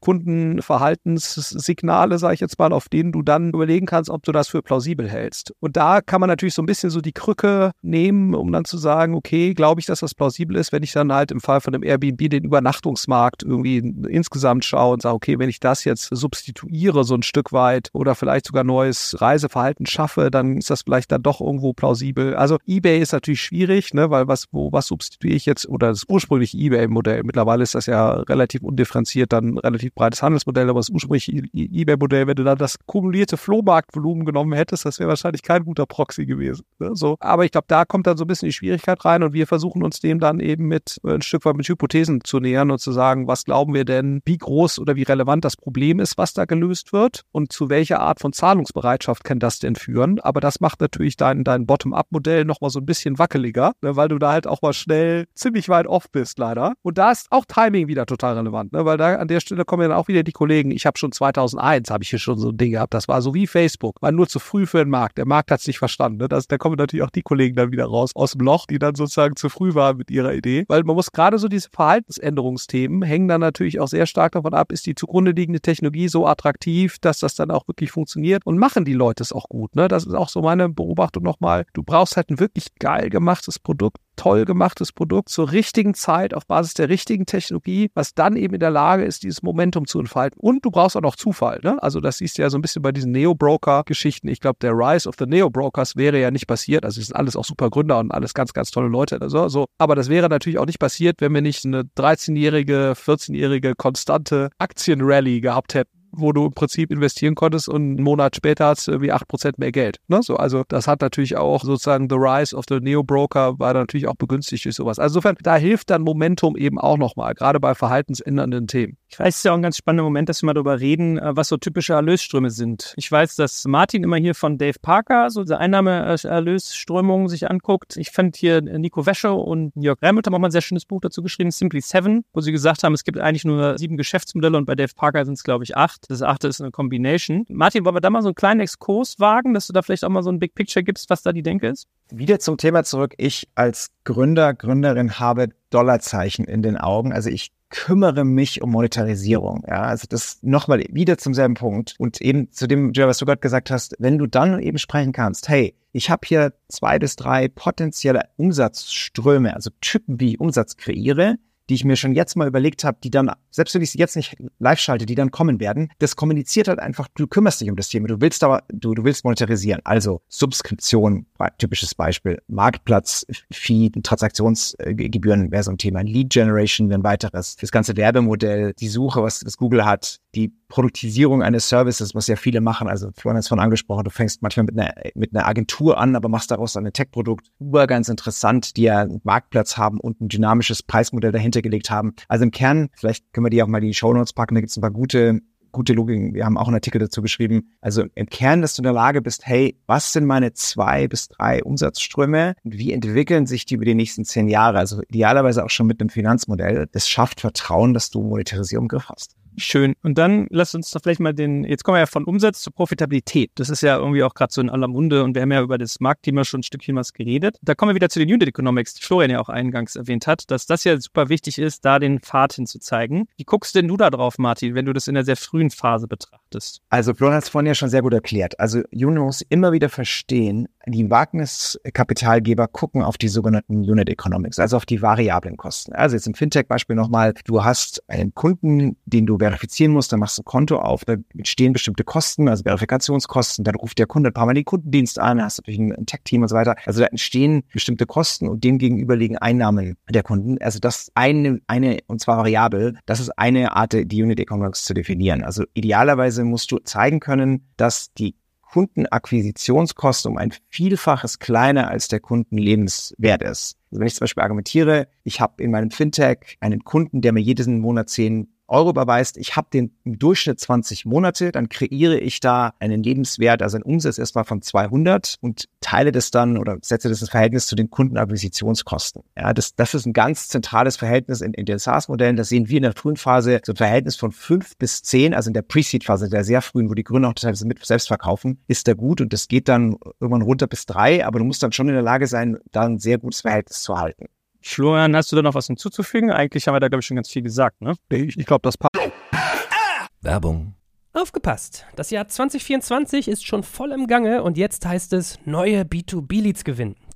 Kundenverhaltenssignale, sage ich jetzt mal, auf denen du dann überlegen kannst, ob du das für plausibel hältst. Und da kann man natürlich so ein bisschen so die Krücke nehmen, um dann zu sagen, okay, glaube ich, dass das plausibel ist, wenn ich dann halt im Fall von dem Airbnb den Übernachtungsmarkt irgendwie insgesamt schaue und sage, okay, wenn ich das jetzt substituiere so ein Stück weit oder vielleicht sogar neues Reiseverhalten schaffe, dann ist das vielleicht dann doch irgendwo plausibel. Also eBay ist natürlich schwierig, ne, weil was, wo, was substituiere ich jetzt oder das ursprüngliche eBay-Modell. Mittlerweile ist das ja relativ undifferenziert, dann relativ breites Handelsmodell, aber das ursprüngliche eBay-Modell, wenn du dann das kumulierte Flohmarktvolumen genommen hättest, das wäre wahrscheinlich kein guter Proxy gewesen. Ne? So. Aber ich glaube, da kommt dann so ein bisschen die Schwierigkeit rein und wir versuchen uns dem dann eben mit äh, ein Stück weit mit Hypothesen zu nähern und zu sagen, was glauben wir denn, wie groß oder wie relevant das Problem ist, was da gelöst wird und zu welcher Art von Zahlungsbereitschaft kann das denn führen. Aber das macht natürlich dein, dein Bottom-up-Modell nochmal so ein bisschen wackeliger, ne? weil du da halt auch mal schnell ziemlich weit off bist, leider. Und da ist auch Timing wieder total relevant, ne? weil da an der Stelle kommen dann auch wieder die Kollegen. Ich habe schon 2001, habe ich hier schon so ein Ding gehabt. Das war so wie Facebook, war nur zu früh für den Markt. Der Markt hat es nicht verstanden. Ne? Das, da kommen natürlich auch die Kollegen dann wieder raus aus dem Loch, die dann sozusagen zu früh waren mit ihrer Idee. Weil man muss gerade so diese Verhaltensänderungsthemen hängen dann natürlich auch sehr stark davon ab, ist die zugrunde liegende Technologie so attraktiv, dass das dann auch wirklich funktioniert und machen die Leute es auch gut. Ne? Das ist auch so meine Beobachtung nochmal. Du brauchst halt ein wirklich geil gemachtes Produkt, toll gemachtes Produkt zur richtigen Zeit auf Basis der richtigen Technologie, was dann eben in der Lage ist, dieses Momentum zu entfalten. Und du brauchst auch noch Zufall. Ne? Also das siehst du ja so ein bisschen bei diesen Neo-Broker-Geschichten. Ich glaube, der Rise of the Neo-Brokers wäre ja nicht passiert. Also es sind alles auch super Gründer und alles ganz, ganz tolle Leute. Also, so. Aber das wäre natürlich auch nicht passiert, wenn wir nicht eine 13-jährige, 14-jährige konstante Aktienrally gehabt hätten wo du im Prinzip investieren konntest und einen Monat später hast du irgendwie 8% mehr Geld. Ne? So, also das hat natürlich auch sozusagen the rise of the Neo-Broker war natürlich auch begünstigt durch sowas. Also insofern, da hilft dann Momentum eben auch nochmal, gerade bei verhaltensändernden Themen. Ich weiß, es ist ja auch ein ganz spannender Moment, dass wir mal darüber reden, äh, was so typische Erlösströme sind. Ich weiß, dass Martin immer hier von Dave Parker so diese Einnahme-Erlösströmung sich anguckt. Ich fand hier Nico Wäsche und Jörg Remmelt haben auch mal ein sehr schönes Buch dazu geschrieben, Simply Seven, wo sie gesagt haben, es gibt eigentlich nur sieben Geschäftsmodelle und bei Dave Parker sind es, glaube ich, acht. Das achte ist eine Combination. Martin, wollen wir da mal so einen kleinen Exkurs wagen, dass du da vielleicht auch mal so ein Big Picture gibst, was da die Denke ist? Wieder zum Thema zurück. Ich als Gründer, Gründerin habe Dollarzeichen in den Augen. Also ich kümmere mich um Monetarisierung. Ja, also das nochmal wieder zum selben Punkt. Und eben zu dem, was du gerade gesagt hast, wenn du dann eben sprechen kannst, hey, ich habe hier zwei bis drei potenzielle Umsatzströme, also Typen, wie ich Umsatz kreiere, die ich mir schon jetzt mal überlegt habe, die dann, selbst wenn ich sie jetzt nicht live schalte, die dann kommen werden, das kommuniziert halt einfach, du kümmerst dich um das Thema, du willst aber, du, du willst monetarisieren. Also Subskription, typisches Beispiel, Marktplatz, Fee, Transaktionsgebühren wäre so ein Thema, Lead Generation wäre ein weiteres, das ganze Werbemodell, die Suche, was, was Google hat, die Produktisierung eines Services, was ja viele machen. Also Florian hat es von angesprochen, du fängst manchmal mit einer, mit einer Agentur an, aber machst daraus ein Tech-Produkt. Uber ganz interessant, die ja einen Marktplatz haben und ein dynamisches Preismodell dahinter gelegt haben. Also im Kern, vielleicht können wir die auch mal in die Show Notes packen, da gibt es ein paar gute gute Logiken. Wir haben auch einen Artikel dazu geschrieben. Also im Kern, dass du in der Lage bist, hey, was sind meine zwei bis drei Umsatzströme und wie entwickeln sich die über die nächsten zehn Jahre? Also idealerweise auch schon mit einem Finanzmodell. Das schafft Vertrauen, dass du Monetarisierung im Griff hast. Schön. Und dann lass uns doch vielleicht mal den, jetzt kommen wir ja von Umsatz zur Profitabilität. Das ist ja irgendwie auch gerade so in aller Munde und wir haben ja über das Marktthema schon ein Stückchen was geredet. Da kommen wir wieder zu den Unit Economics, die Florian ja auch eingangs erwähnt hat, dass das ja super wichtig ist, da den Pfad hinzuzeigen. Wie guckst denn du da drauf, Martin, wenn du das in der sehr frühen Phase betrachtest? Also Florian hat es vorhin ja schon sehr gut erklärt. Also Unit muss immer wieder verstehen, die Wagniskapitalgeber gucken auf die sogenannten Unit Economics, also auf die variablen Kosten. Also jetzt im Fintech-Beispiel nochmal, du hast einen Kunden, den du verifizieren musst, dann machst du ein Konto auf, da entstehen bestimmte Kosten, also Verifikationskosten, dann ruft der Kunde ein paar Mal den Kundendienst an, hast natürlich ein Tech-Team und so weiter. Also da entstehen bestimmte Kosten und dem gegenüber liegen Einnahmen der Kunden. Also das eine, eine, und zwar variabel, das ist eine Art, die Unit Economics zu definieren. Also idealerweise musst du zeigen können, dass die Kundenakquisitionskosten um ein Vielfaches kleiner als der Kundenlebenswert ist. Also wenn ich zum Beispiel argumentiere, ich habe in meinem Fintech einen Kunden, der mir jeden Monat zehn Euro überweist, ich habe den im Durchschnitt 20 Monate, dann kreiere ich da einen Lebenswert, also einen Umsatz erstmal von 200 und teile das dann oder setze das ins Verhältnis zu den Kundenakquisitionskosten. Ja, das, das ist ein ganz zentrales Verhältnis in, in den SaaS-Modellen. Das sehen wir in der frühen Phase so ein Verhältnis von fünf bis zehn, also in der Pre-Seed-Phase, der sehr frühen, wo die Gründer auch teilweise mit selbst verkaufen, ist da gut und das geht dann irgendwann runter bis drei, aber du musst dann schon in der Lage sein, da ein sehr gutes Verhältnis zu halten. Florian, hast du da noch was hinzuzufügen? Eigentlich haben wir da, glaube ich, schon ganz viel gesagt, ne? Ich, ich glaube, das passt. Werbung. Aufgepasst! Das Jahr 2024 ist schon voll im Gange und jetzt heißt es neue B2B-Leads gewinnen.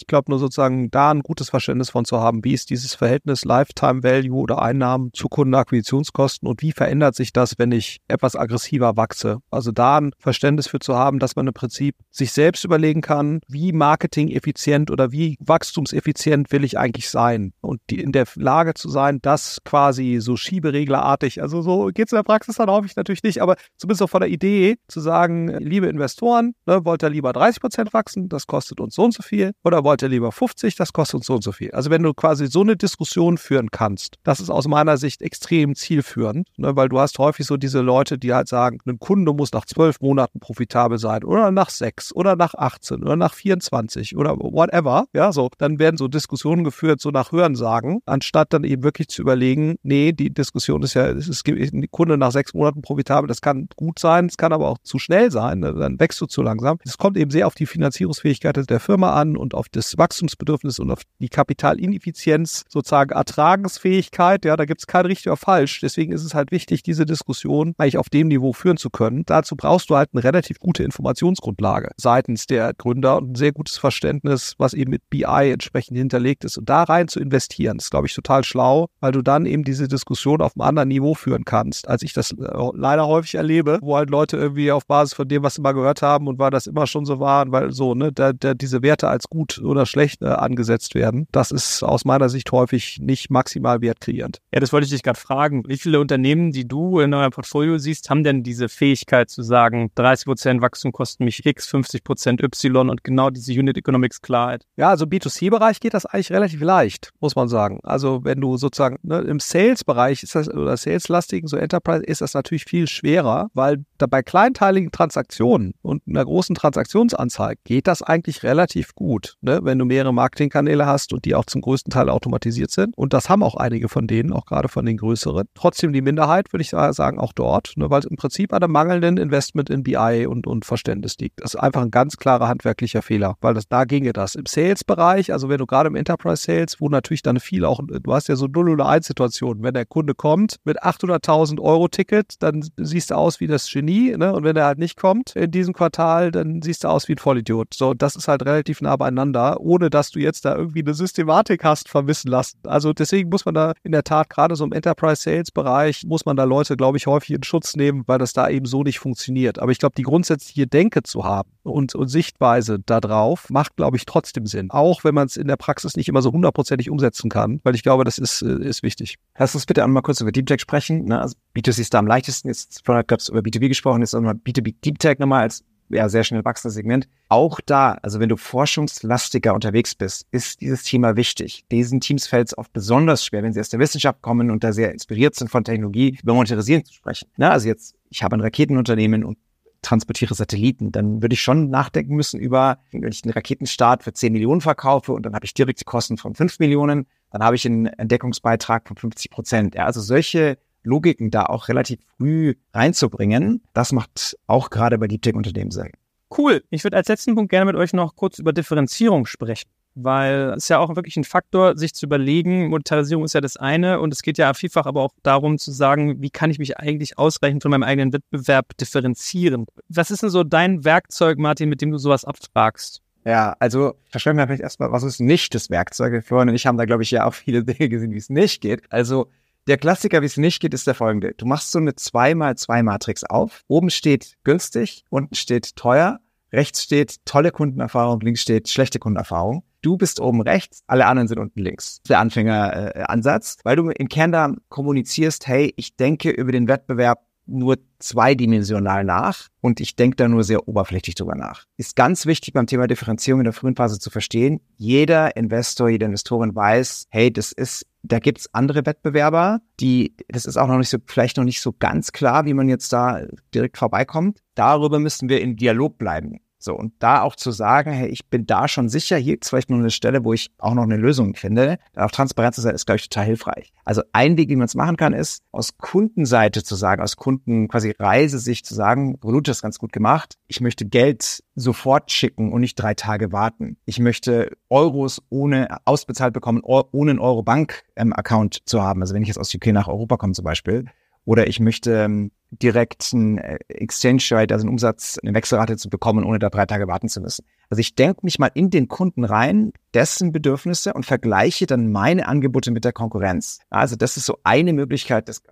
Ich glaube nur sozusagen da ein gutes Verständnis von zu haben, wie ist dieses Verhältnis Lifetime Value oder Einnahmen zu Kundenakquisitionskosten und wie verändert sich das, wenn ich etwas aggressiver wachse. Also da ein Verständnis für zu haben, dass man im Prinzip sich selbst überlegen kann, wie marketingeffizient oder wie wachstumseffizient will ich eigentlich sein? Und die in der Lage zu sein, das quasi so schiebereglerartig, also so geht es in der Praxis dann häufig natürlich nicht, aber zumindest auch von der Idee zu sagen, liebe Investoren, ne, wollt ihr lieber 30 Prozent wachsen, das kostet uns so und so viel. Oder oder wollt ihr lieber 50, das kostet uns so und so viel. Also wenn du quasi so eine Diskussion führen kannst, das ist aus meiner Sicht extrem zielführend, ne, weil du hast häufig so diese Leute, die halt sagen, ein Kunde muss nach zwölf Monaten profitabel sein oder nach sechs oder nach 18 oder nach 24 oder whatever. Ja, so, dann werden so Diskussionen geführt, so nach Hörensagen, anstatt dann eben wirklich zu überlegen, nee, die Diskussion ist ja, es ist ein Kunde nach sechs Monaten profitabel, das kann gut sein, es kann aber auch zu schnell sein, ne, dann wächst du zu langsam. Es kommt eben sehr auf die Finanzierungsfähigkeit der Firma an und auf das Wachstumsbedürfnis und auf die Kapitalineffizienz, sozusagen Ertragensfähigkeit. Ja, da gibt es kein richtig oder falsch. Deswegen ist es halt wichtig, diese Diskussion eigentlich auf dem Niveau führen zu können. Dazu brauchst du halt eine relativ gute Informationsgrundlage seitens der Gründer und ein sehr gutes Verständnis, was eben mit BI entsprechend hinterlegt ist. Und da rein zu investieren, ist, glaube ich, total schlau, weil du dann eben diese Diskussion auf einem anderen Niveau führen kannst, als ich das äh, leider häufig erlebe, wo halt Leute irgendwie auf Basis von dem, was sie mal gehört haben und weil das immer schon so war, weil so, ne, da, da diese Werte als gut oder schlecht äh, angesetzt werden. Das ist aus meiner Sicht häufig nicht maximal wertkreierend. Ja, das wollte ich dich gerade fragen. Wie viele Unternehmen, die du in eurem Portfolio siehst, haben denn diese Fähigkeit zu sagen, 30 Prozent Wachstum kosten mich X, 50 Prozent Y und genau diese Unit Economics Klarheit? Ja, also B2C-Bereich geht das eigentlich relativ leicht, muss man sagen. Also wenn du sozusagen ne, im Sales-Bereich ist das oder Sales-lastigen, so Enterprise, ist das natürlich viel schwerer, weil da bei kleinteiligen Transaktionen und einer großen Transaktionsanzahl geht das eigentlich relativ gut, ne? wenn du mehrere Marketingkanäle hast und die auch zum größten Teil automatisiert sind. Und das haben auch einige von denen, auch gerade von den größeren. Trotzdem die Minderheit, würde ich sagen, auch dort, ne? weil es im Prinzip an einem mangelnden Investment in BI und, und Verständnis liegt. Das ist einfach ein ganz klarer handwerklicher Fehler, weil das da ginge das. Im Sales-Bereich, also wenn du gerade im Enterprise Sales, wo natürlich dann viel auch, du hast ja so 0 oder 1 Situationen, wenn der Kunde kommt mit 800.000 Euro Ticket, dann siehst du aus wie das Genie, ne? Und wenn er halt nicht kommt in diesem Quartal, dann siehst du aus wie ein Vollidiot. So, das ist halt relativ nah beieinander, ohne dass du jetzt da irgendwie eine Systematik hast vermissen lassen. Also deswegen muss man da in der Tat gerade so im Enterprise Sales Bereich muss man da Leute, glaube ich, häufig in Schutz nehmen, weil das da eben so nicht funktioniert. Aber ich glaube, die grundsätzliche Denke zu haben und, und Sichtweise darauf macht, glaube ich, trotzdem Sinn. Auch wenn man es in der Praxis nicht immer so hundertprozentig umsetzen kann, weil ich glaube, das ist, äh, ist wichtig. Lass uns bitte einmal kurz über Deep Tech sprechen. Ne? Also B2C ist da am leichtesten. Jetzt gab es über B2B gesprochen, jetzt nochmal B2B Deep Tech nochmal als ja, sehr schnell wachsendes Segment. Auch da, also wenn du forschungslastiger unterwegs bist, ist dieses Thema wichtig. Diesen Teams fällt es oft besonders schwer, wenn sie aus der Wissenschaft kommen und da sehr inspiriert sind von Technologie, über Monetarisierung zu sprechen. Na, also jetzt, ich habe ein Raketenunternehmen und transportiere Satelliten, dann würde ich schon nachdenken müssen über, wenn ich einen Raketenstart für 10 Millionen verkaufe und dann habe ich direkte Kosten von 5 Millionen, dann habe ich einen Entdeckungsbeitrag von 50 Prozent. Ja, also solche Logiken da auch relativ früh reinzubringen, das macht auch gerade bei Deep Tech Unternehmen Sinn. Cool. Ich würde als letzten Punkt gerne mit euch noch kurz über Differenzierung sprechen weil es ja auch wirklich ein Faktor, sich zu überlegen, Monetarisierung ist ja das eine und es geht ja vielfach aber auch darum zu sagen, wie kann ich mich eigentlich ausreichend von meinem eigenen Wettbewerb differenzieren? Was ist denn so dein Werkzeug, Martin, mit dem du sowas abfragst? Ja, also verschwenden wir vielleicht erstmal, was ist nicht das Werkzeug? Florian und ich haben da, glaube ich, ja auch viele Dinge gesehen, wie es nicht geht. Also der Klassiker, wie es nicht geht, ist der folgende. Du machst so eine 2x2-Matrix auf. Oben steht günstig, unten steht teuer, rechts steht tolle Kundenerfahrung, links steht schlechte Kundenerfahrung. Du bist oben rechts, alle anderen sind unten links. Der Anfängeransatz, äh, weil du im Kern da kommunizierst, hey, ich denke über den Wettbewerb nur zweidimensional nach und ich denke da nur sehr oberflächlich drüber nach. Ist ganz wichtig beim Thema Differenzierung in der frühen Phase zu verstehen. Jeder Investor, jede Investorin weiß, hey, das ist, da gibt's andere Wettbewerber, die, das ist auch noch nicht so, vielleicht noch nicht so ganz klar, wie man jetzt da direkt vorbeikommt. Darüber müssen wir im Dialog bleiben. So, und da auch zu sagen, hey, ich bin da schon sicher, hier ist vielleicht nur eine Stelle, wo ich auch noch eine Lösung finde. Auch Transparenz zu sein, ist, glaube ich, total hilfreich. Also ein Weg, wie man es machen kann, ist, aus Kundenseite zu sagen, aus Kunden quasi Reisesicht zu sagen, Revolut ist ganz gut gemacht. Ich möchte Geld sofort schicken und nicht drei Tage warten. Ich möchte Euros ohne ausbezahlt bekommen, ohne einen Euro-Bank-Account zu haben. Also wenn ich jetzt aus UK nach Europa komme zum Beispiel, oder ich möchte ähm, direkt einen äh, Exchange Rate, also einen Umsatz, eine Wechselrate zu bekommen, ohne da drei Tage warten zu müssen. Also ich denke mich mal in den Kunden rein, dessen Bedürfnisse und vergleiche dann meine Angebote mit der Konkurrenz. Also das ist so eine Möglichkeit, das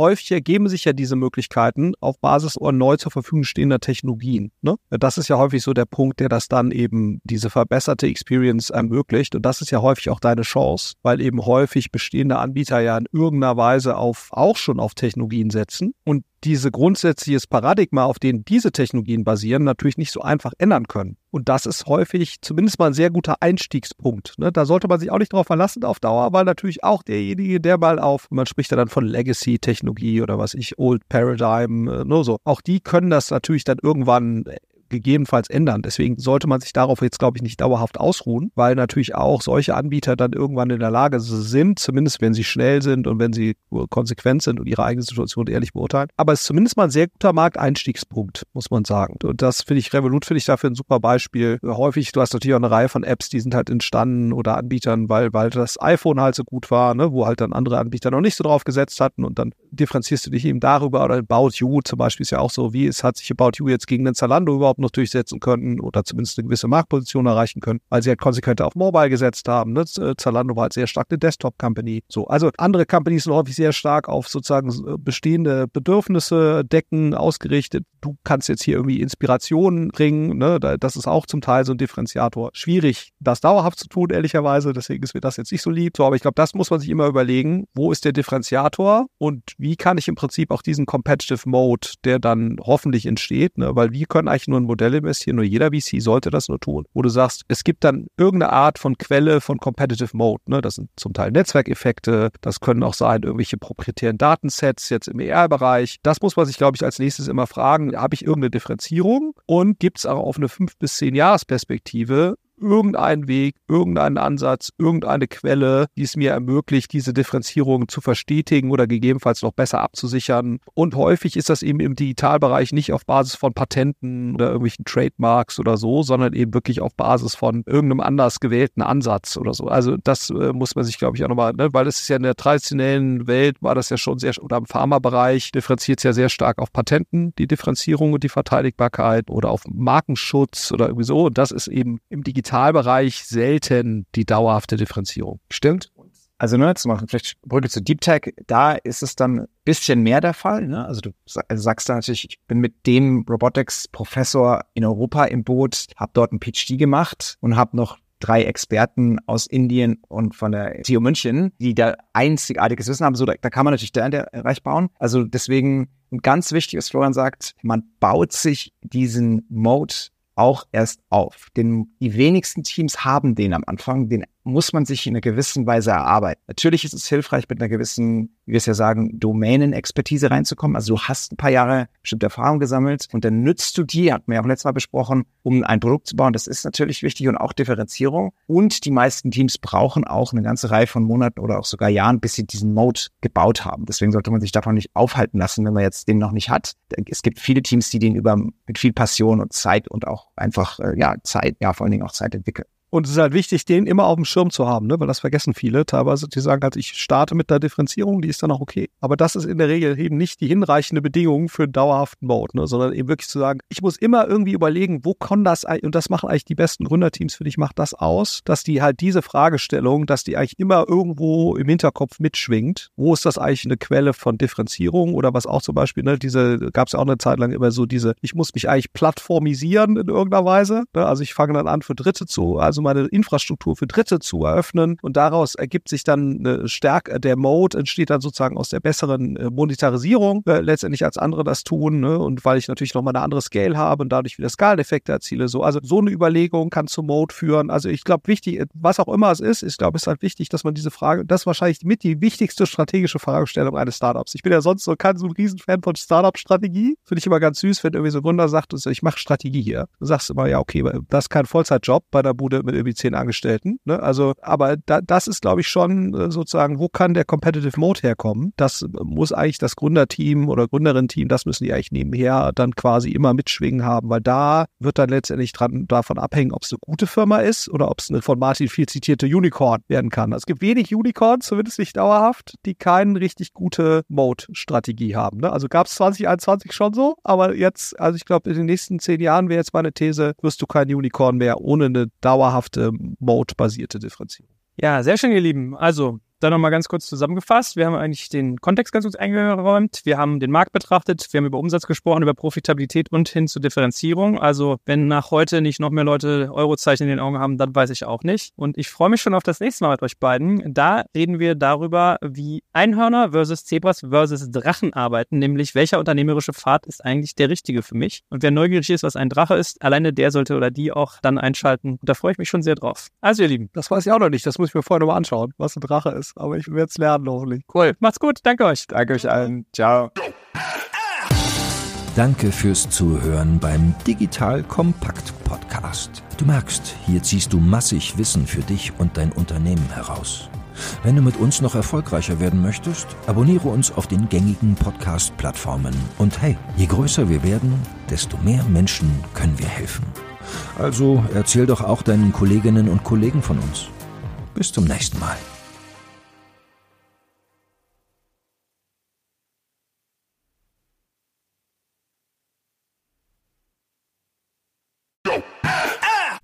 häufig ergeben sich ja diese Möglichkeiten auf Basis neu zur Verfügung stehender Technologien. Ne? Das ist ja häufig so der Punkt, der das dann eben diese verbesserte Experience ermöglicht. Und das ist ja häufig auch deine Chance, weil eben häufig bestehende Anbieter ja in irgendeiner Weise auf, auch schon auf Technologien setzen. Und diese grundsätzliches Paradigma, auf dem diese Technologien basieren, natürlich nicht so einfach ändern können. Und das ist häufig zumindest mal ein sehr guter Einstiegspunkt. Ne? Da sollte man sich auch nicht darauf verlassen auf Dauer, weil natürlich auch derjenige, der mal auf, man spricht ja dann von Legacy-Technologie oder was ich, Old Paradigm, äh, nur so, auch die können das natürlich dann irgendwann gegebenenfalls ändern. Deswegen sollte man sich darauf jetzt, glaube ich, nicht dauerhaft ausruhen, weil natürlich auch solche Anbieter dann irgendwann in der Lage sind, zumindest wenn sie schnell sind und wenn sie konsequent sind und ihre eigene Situation ehrlich beurteilen. Aber es ist zumindest mal ein sehr guter Markteinstiegspunkt, muss man sagen. Und das finde ich, Revolut finde ich dafür ein super Beispiel. Häufig, du hast natürlich auch eine Reihe von Apps, die sind halt entstanden oder Anbietern, weil, weil das iPhone halt so gut war, ne, wo halt dann andere Anbieter noch nicht so drauf gesetzt hatten und dann differenzierst du dich eben darüber oder About You zum Beispiel ist ja auch so, wie es hat sich About You jetzt gegen den Zalando überhaupt noch durchsetzen könnten oder zumindest eine gewisse Marktposition erreichen können, weil sie halt konsequent auf Mobile gesetzt haben. Ne? Äh, Zalando war halt sehr stark eine Desktop-Company. So, also andere Companies sind häufig sehr stark auf sozusagen äh, bestehende Bedürfnisse decken, ausgerichtet. Du kannst jetzt hier irgendwie Inspirationen bringen. Ne? Das ist auch zum Teil so ein Differenziator. Schwierig, das dauerhaft zu tun, ehrlicherweise. Deswegen ist mir das jetzt nicht so lieb. So, aber ich glaube, das muss man sich immer überlegen. Wo ist der Differenziator und wie kann ich im Prinzip auch diesen Competitive Mode, der dann hoffentlich entsteht, ne? weil wir können eigentlich nur ein Modell investieren, nur jeder VC sollte das nur tun, wo du sagst, es gibt dann irgendeine Art von Quelle von Competitive Mode. Ne? Das sind zum Teil Netzwerkeffekte, das können auch sein, irgendwelche proprietären Datensets jetzt im ER-Bereich. Das muss man sich, glaube ich, als nächstes immer fragen, habe ich irgendeine Differenzierung und gibt es auch auf eine fünf bis zehn Jahresperspektive irgendeinen Weg, irgendeinen Ansatz, irgendeine Quelle, die es mir ermöglicht, diese Differenzierung zu verstetigen oder gegebenenfalls noch besser abzusichern. Und häufig ist das eben im Digitalbereich nicht auf Basis von Patenten oder irgendwelchen Trademarks oder so, sondern eben wirklich auf Basis von irgendeinem anders gewählten Ansatz oder so. Also das äh, muss man sich, glaube ich, auch nochmal, ne? weil es ist ja in der traditionellen Welt war das ja schon sehr, oder im Pharmabereich differenziert es ja sehr stark auf Patenten, die Differenzierung und die Verteidigbarkeit oder auf Markenschutz oder irgendwie so. Und das ist eben im Digitalen Digitalbereich selten die dauerhafte Differenzierung. Stimmt. Also ne, zu machen, vielleicht Brücke zu Deep Tech, da ist es dann ein bisschen mehr der Fall. Ne? Also du also sagst da natürlich, ich bin mit dem Robotics-Professor in Europa im Boot, habe dort einen PhD gemacht und habe noch drei Experten aus Indien und von der TU München, die da einzigartiges Wissen haben. So, da, da kann man natürlich da in der Bereich bauen. Also deswegen ganz wichtig, was Florian sagt, man baut sich diesen Mode auch erst auf. Denn die wenigsten Teams haben den am Anfang, den muss man sich in einer gewissen Weise erarbeiten. Natürlich ist es hilfreich, mit einer gewissen, wie wir es ja sagen, Domänenexpertise reinzukommen. Also du hast ein paar Jahre bestimmte Erfahrung gesammelt und dann nützt du die, hatten wir ja auch letztes Mal besprochen, um ein Produkt zu bauen. Das ist natürlich wichtig und auch Differenzierung. Und die meisten Teams brauchen auch eine ganze Reihe von Monaten oder auch sogar Jahren, bis sie diesen Mode gebaut haben. Deswegen sollte man sich davon nicht aufhalten lassen, wenn man jetzt den noch nicht hat. Es gibt viele Teams, die den über mit viel Passion und Zeit und auch einfach äh, ja Zeit, ja vor allen Dingen auch Zeit entwickeln. Und es ist halt wichtig, den immer auf dem Schirm zu haben, ne? weil das vergessen viele. Teilweise, die sagen halt, ich starte mit der Differenzierung, die ist dann auch okay. Aber das ist in der Regel eben nicht die hinreichende Bedingung für einen dauerhaften Mode, ne? sondern eben wirklich zu sagen, ich muss immer irgendwie überlegen, wo kann das, und das machen eigentlich die besten Gründerteams für dich, macht das aus, dass die halt diese Fragestellung, dass die eigentlich immer irgendwo im Hinterkopf mitschwingt. Wo ist das eigentlich eine Quelle von Differenzierung oder was auch zum Beispiel, ne, diese, gab es ja auch eine Zeit lang immer so diese, ich muss mich eigentlich plattformisieren in irgendeiner Weise. Ne? Also ich fange dann an für Dritte zu, also also meine Infrastruktur für Dritte zu eröffnen. Und daraus ergibt sich dann eine Stärke, der Mode entsteht dann sozusagen aus der besseren äh, Monetarisierung, äh, letztendlich als andere das tun. Ne? Und weil ich natürlich nochmal eine andere Scale habe und dadurch wieder Skaleneffekte erziele. So, also so eine Überlegung kann zum Mode führen. Also ich glaube, wichtig, was auch immer es ist, ich glaube, es ist halt wichtig, dass man diese Frage, das ist wahrscheinlich mit die wichtigste strategische Fragestellung eines Startups. Ich bin ja sonst so kein so ein Riesenfan von Startup-Strategie. Finde ich immer ganz süß, wenn irgendwie so ein Gründer sagt, ich mache Strategie hier. Du sagst immer, ja, okay, das ist kein Vollzeitjob bei der Bude mit irgendwie zehn Angestellten. Ne? Also, aber da, das ist, glaube ich, schon äh, sozusagen, wo kann der Competitive Mode herkommen? Das muss eigentlich das Gründerteam oder Gründerin-Team, das müssen die eigentlich nebenher dann quasi immer mitschwingen haben, weil da wird dann letztendlich dran, davon abhängen, ob es eine gute Firma ist oder ob es eine von Martin viel zitierte Unicorn werden kann. Also es gibt wenig Unicorns, zumindest nicht dauerhaft, die keine richtig gute Mode-Strategie haben. Ne? Also gab es 2021 schon so, aber jetzt, also ich glaube, in den nächsten zehn Jahren wäre jetzt meine These, wirst du kein Unicorn mehr ohne eine dauerhafte Mode-basierte Differenzierung. Ja, sehr schön, ihr Lieben. Also, Dann nochmal ganz kurz zusammengefasst. Wir haben eigentlich den Kontext ganz gut eingeräumt. Wir haben den Markt betrachtet. Wir haben über Umsatz gesprochen, über Profitabilität und hin zur Differenzierung. Also wenn nach heute nicht noch mehr Leute Eurozeichen in den Augen haben, dann weiß ich auch nicht. Und ich freue mich schon auf das nächste Mal mit euch beiden. Da reden wir darüber, wie Einhörner versus Zebras versus Drachen arbeiten, nämlich welcher unternehmerische Pfad ist eigentlich der richtige für mich. Und wer neugierig ist, was ein Drache ist, alleine der sollte oder die auch dann einschalten. Und da freue ich mich schon sehr drauf. Also ihr Lieben. Das weiß ich auch noch nicht. Das muss ich mir vorher nochmal anschauen, was ein Drache ist. Aber ich werde es lernen hoffentlich. Cool. Macht's gut. Danke euch. Danke euch allen. Ciao. Danke fürs Zuhören beim Digital Kompakt Podcast. Du merkst, hier ziehst du massig Wissen für dich und dein Unternehmen heraus. Wenn du mit uns noch erfolgreicher werden möchtest, abonniere uns auf den gängigen Podcast-Plattformen. Und hey, je größer wir werden, desto mehr Menschen können wir helfen. Also erzähl doch auch deinen Kolleginnen und Kollegen von uns. Bis zum nächsten Mal.